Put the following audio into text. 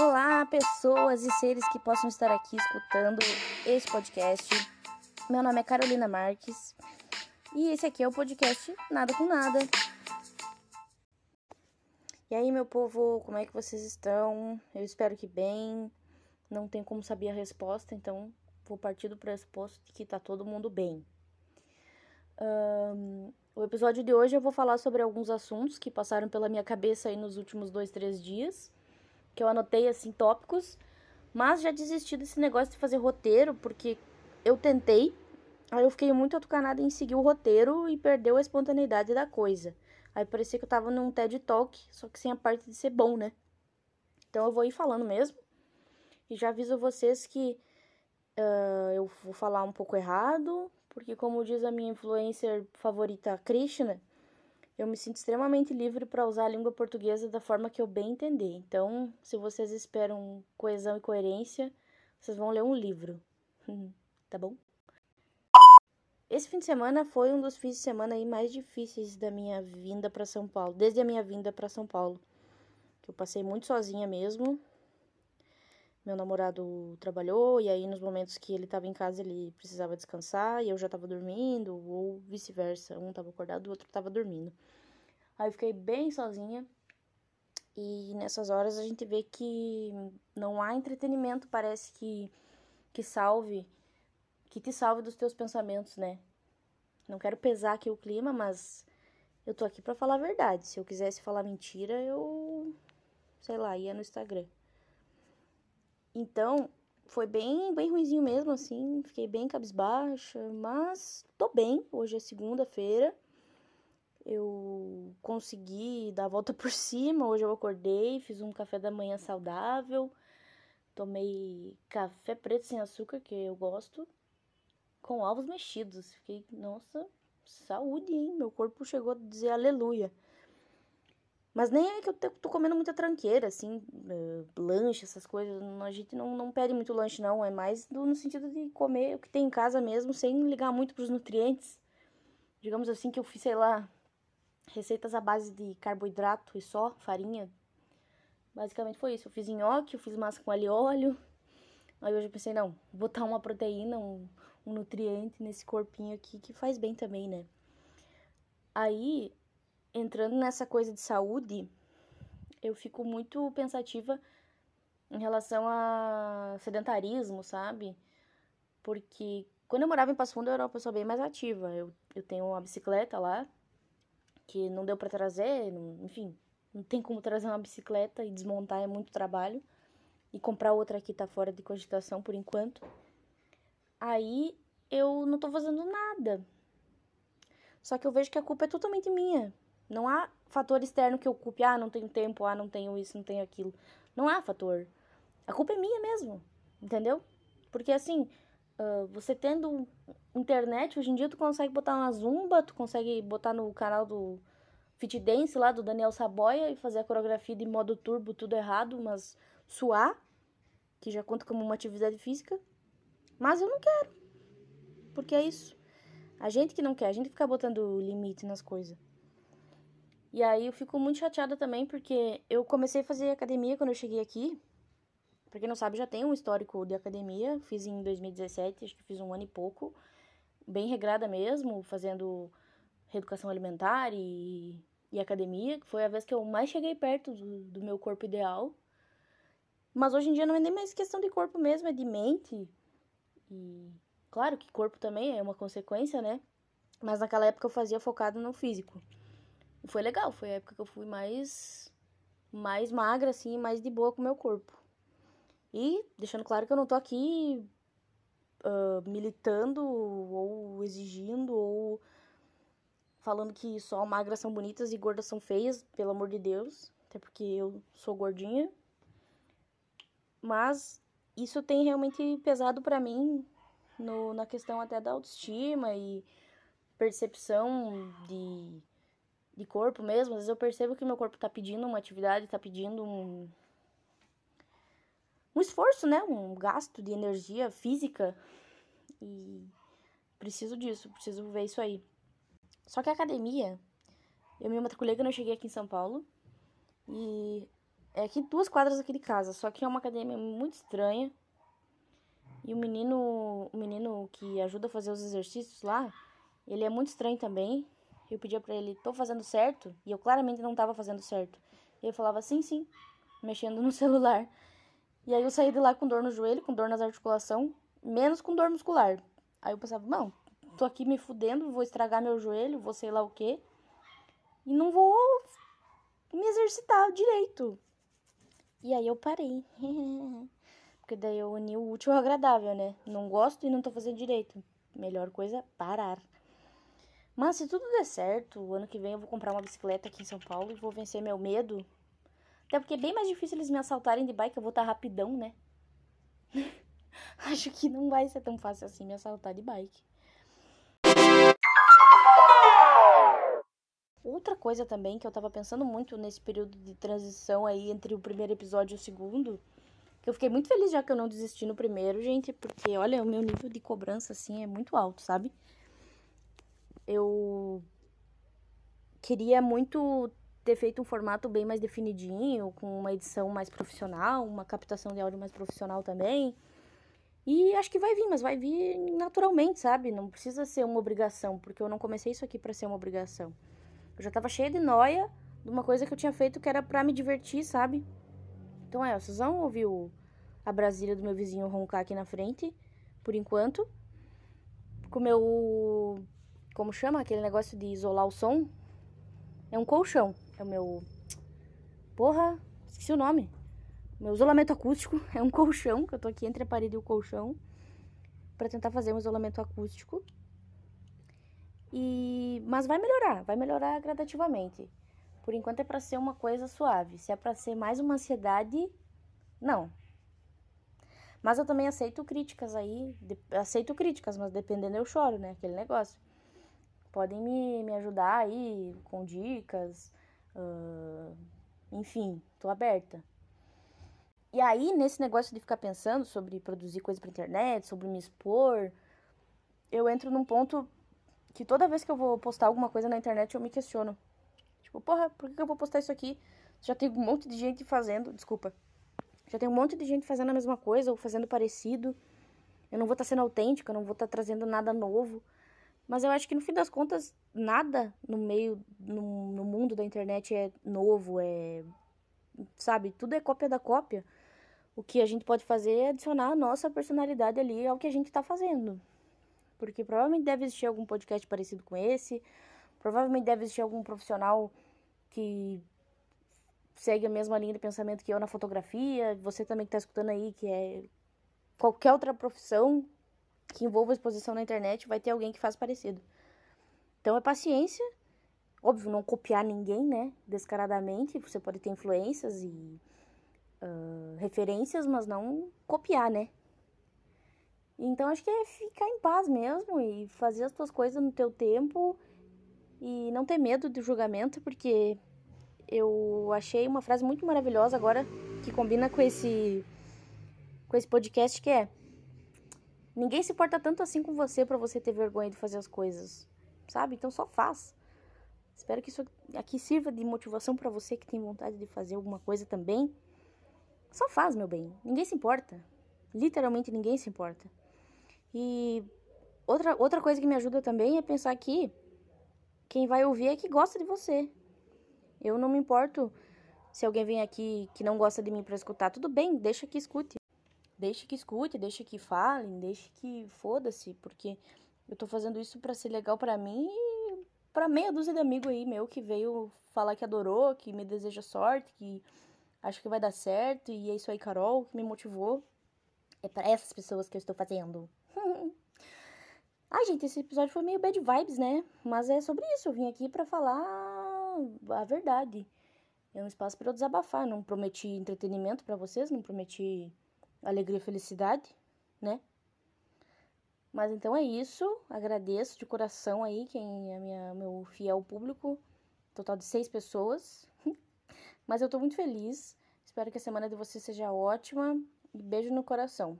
Olá, pessoas e seres que possam estar aqui escutando esse podcast. Meu nome é Carolina Marques e esse aqui é o podcast Nada com Nada. E aí, meu povo, como é que vocês estão? Eu espero que bem. Não tem como saber a resposta, então vou partir do pressuposto de que tá todo mundo bem. Um, o episódio de hoje eu vou falar sobre alguns assuntos que passaram pela minha cabeça aí nos últimos dois, três dias que eu anotei assim tópicos, mas já desisti desse negócio de fazer roteiro porque eu tentei, aí eu fiquei muito atucanada em seguir o roteiro e perdeu a espontaneidade da coisa. Aí parecia que eu tava num TED Talk, só que sem a parte de ser bom, né? Então eu vou ir falando mesmo. E já aviso vocês que uh, eu vou falar um pouco errado, porque como diz a minha influencer favorita, Krishna, eu me sinto extremamente livre para usar a língua portuguesa da forma que eu bem entender. Então, se vocês esperam coesão e coerência, vocês vão ler um livro. tá bom? Esse fim de semana foi um dos fins de semana aí mais difíceis da minha vinda para São Paulo, desde a minha vinda para São Paulo. Que eu passei muito sozinha mesmo. Meu namorado trabalhou e aí nos momentos que ele estava em casa ele precisava descansar e eu já estava dormindo ou vice-versa, um estava acordado, o outro estava dormindo. Aí eu fiquei bem sozinha. E nessas horas a gente vê que não há entretenimento, parece que que salve, que te salve dos teus pensamentos, né? Não quero pesar aqui o clima, mas eu tô aqui para falar a verdade. Se eu quisesse falar mentira, eu sei lá, ia no Instagram. Então, foi bem, bem ruizinho mesmo, assim, fiquei bem cabisbaixa, mas tô bem. Hoje é segunda-feira eu consegui dar a volta por cima. Hoje eu acordei, fiz um café da manhã saudável, tomei café preto sem açúcar, que eu gosto, com ovos mexidos. Fiquei, nossa, saúde, hein? Meu corpo chegou a dizer aleluia. Mas nem é que eu tô comendo muita tranqueira, assim, uh, lanche, essas coisas. A gente não, não pede muito lanche, não. É mais do, no sentido de comer o que tem em casa mesmo, sem ligar muito pros nutrientes. Digamos assim que eu fiz, sei lá, receitas à base de carboidrato e só, farinha. Basicamente foi isso. Eu fiz nhoque, eu fiz massa com alho óleo. Aí hoje eu pensei, não, botar uma proteína, um, um nutriente nesse corpinho aqui que faz bem também, né? Aí, entrando nessa coisa de saúde, eu fico muito pensativa em relação a sedentarismo, sabe? Porque quando eu morava em Passo Fundo, eu era uma pessoa bem mais ativa. Eu, eu tenho uma bicicleta lá, que não deu para trazer, enfim, não tem como trazer uma bicicleta e desmontar é muito trabalho. E comprar outra aqui tá fora de cogitação por enquanto. Aí eu não tô fazendo nada. Só que eu vejo que a culpa é totalmente minha. Não há fator externo que eu culpe, ah, não tenho tempo, ah, não tenho isso, não tenho aquilo. Não há fator. A culpa é minha mesmo, entendeu? Porque assim, uh, você tendo internet, hoje em dia tu consegue botar uma zumba, tu consegue botar no canal do Fit Dance lá do Daniel Saboia e fazer a coreografia de modo turbo, tudo errado, mas suar, que já conta como uma atividade física. Mas eu não quero. Porque é isso. A gente que não quer, a gente fica botando limite nas coisas. E aí eu fico muito chateada também porque eu comecei a fazer academia quando eu cheguei aqui. Pra quem não sabe, já tem um histórico de academia. Fiz em 2017, acho que fiz um ano e pouco bem regrada mesmo, fazendo reeducação alimentar e, e academia, que foi a vez que eu mais cheguei perto do, do meu corpo ideal. Mas hoje em dia não é nem mais questão de corpo mesmo, é de mente. E claro que corpo também é uma consequência, né? Mas naquela época eu fazia focado no físico. Foi legal, foi a época que eu fui mais mais magra assim, mais de boa com o meu corpo. E deixando claro que eu não tô aqui uh, militando ou exigindo ou falando que só magras são bonitas e gordas são feias, pelo amor de Deus, até porque eu sou gordinha. Mas isso tem realmente pesado para mim no, na questão até da autoestima e percepção de, de corpo mesmo. Às vezes eu percebo que meu corpo tá pedindo uma atividade, tá pedindo um, um esforço, né? Um gasto de energia física. E preciso disso, preciso ver isso aí. Só que a academia, eu me matriculei quando eu cheguei aqui em São Paulo. E É aqui duas quadras aqui de casa, só que é uma academia muito estranha. E o menino, o menino que ajuda a fazer os exercícios lá, ele é muito estranho também. Eu pedia para ele, tô fazendo certo? E eu claramente não tava fazendo certo. E ele falava, sim, sim, mexendo no celular. E aí eu saí de lá com dor no joelho, com dor nas articulações, menos com dor muscular. Aí eu pensava, não, tô aqui me fudendo, vou estragar meu joelho, vou sei lá o quê. E não vou me exercitar direito. E aí eu parei. Porque daí eu uni o útil ao agradável, né? Não gosto e não tô fazendo direito. Melhor coisa, parar. Mas se tudo der certo, o ano que vem eu vou comprar uma bicicleta aqui em São Paulo e vou vencer meu medo. Até porque é bem mais difícil eles me assaltarem de bike, eu vou estar tá rapidão, né? Acho que não vai ser tão fácil assim me assaltar de bike. Outra coisa também que eu tava pensando muito nesse período de transição aí entre o primeiro episódio e o segundo eu fiquei muito feliz já que eu não desisti no primeiro, gente, porque olha, o meu nível de cobrança assim é muito alto, sabe? Eu queria muito ter feito um formato bem mais definidinho, com uma edição mais profissional, uma captação de áudio mais profissional também. E acho que vai vir, mas vai vir naturalmente, sabe? Não precisa ser uma obrigação, porque eu não comecei isso aqui para ser uma obrigação. Eu já tava cheia de noia de uma coisa que eu tinha feito que era para me divertir, sabe? Então é, vocês vão ouvir a Brasília do meu vizinho roncar aqui na frente, por enquanto. Com o meu. Como chama aquele negócio de isolar o som? É um colchão. É o meu. Porra, esqueci o nome. Meu isolamento acústico é um colchão, que eu tô aqui entre a parede e o colchão, para tentar fazer um isolamento acústico. E mas vai melhorar, vai melhorar gradativamente. Por enquanto é para ser uma coisa suave. Se é para ser mais uma ansiedade, não. Mas eu também aceito críticas aí. De, aceito críticas, mas dependendo eu choro, né? Aquele negócio. Podem me, me ajudar aí com dicas. Uh, enfim, tô aberta. E aí, nesse negócio de ficar pensando sobre produzir coisa pra internet, sobre me expor, eu entro num ponto que toda vez que eu vou postar alguma coisa na internet eu me questiono. Tipo, porra, por que eu vou postar isso aqui? Já tem um monte de gente fazendo. Desculpa. Já tem um monte de gente fazendo a mesma coisa ou fazendo parecido. Eu não vou estar tá sendo autêntica, não vou estar tá trazendo nada novo. Mas eu acho que no fim das contas, nada no meio, no, no mundo da internet é novo, é. Sabe? Tudo é cópia da cópia. O que a gente pode fazer é adicionar a nossa personalidade ali ao que a gente está fazendo. Porque provavelmente deve existir algum podcast parecido com esse. Provavelmente deve existir algum profissional que segue a mesma linha de pensamento que eu na fotografia, você também que está escutando aí, que é qualquer outra profissão que envolva exposição na internet, vai ter alguém que faz parecido. Então é paciência. Óbvio, não copiar ninguém, né? Descaradamente. Você pode ter influências e uh, referências, mas não copiar, né? Então acho que é ficar em paz mesmo e fazer as tuas coisas no teu tempo e não ter medo do julgamento, porque eu achei uma frase muito maravilhosa agora que combina com esse com esse podcast que é ninguém se importa tanto assim com você para você ter vergonha de fazer as coisas, sabe? Então só faz. Espero que isso aqui sirva de motivação para você que tem vontade de fazer alguma coisa também. Só faz, meu bem. Ninguém se importa. Literalmente ninguém se importa. E outra, outra coisa que me ajuda também é pensar que quem vai ouvir é que gosta de você. Eu não me importo se alguém vem aqui que não gosta de mim para escutar. Tudo bem, deixa que escute. Deixa que escute, deixa que falem, deixa que foda-se, porque eu tô fazendo isso para ser legal para mim e para meia dúzia de amigo aí meu que veio falar que adorou, que me deseja sorte, que acha que vai dar certo e é isso aí, Carol, que me motivou. É para essas pessoas que eu estou fazendo. Ai, gente, esse episódio foi meio bad vibes, né? Mas é sobre isso. Eu vim aqui para falar a verdade. É um espaço para eu desabafar. Não prometi entretenimento para vocês, não prometi alegria e felicidade, né? Mas então é isso. Agradeço de coração aí quem é minha, meu fiel público. Total de seis pessoas. Mas eu tô muito feliz. Espero que a semana de vocês seja ótima. E beijo no coração.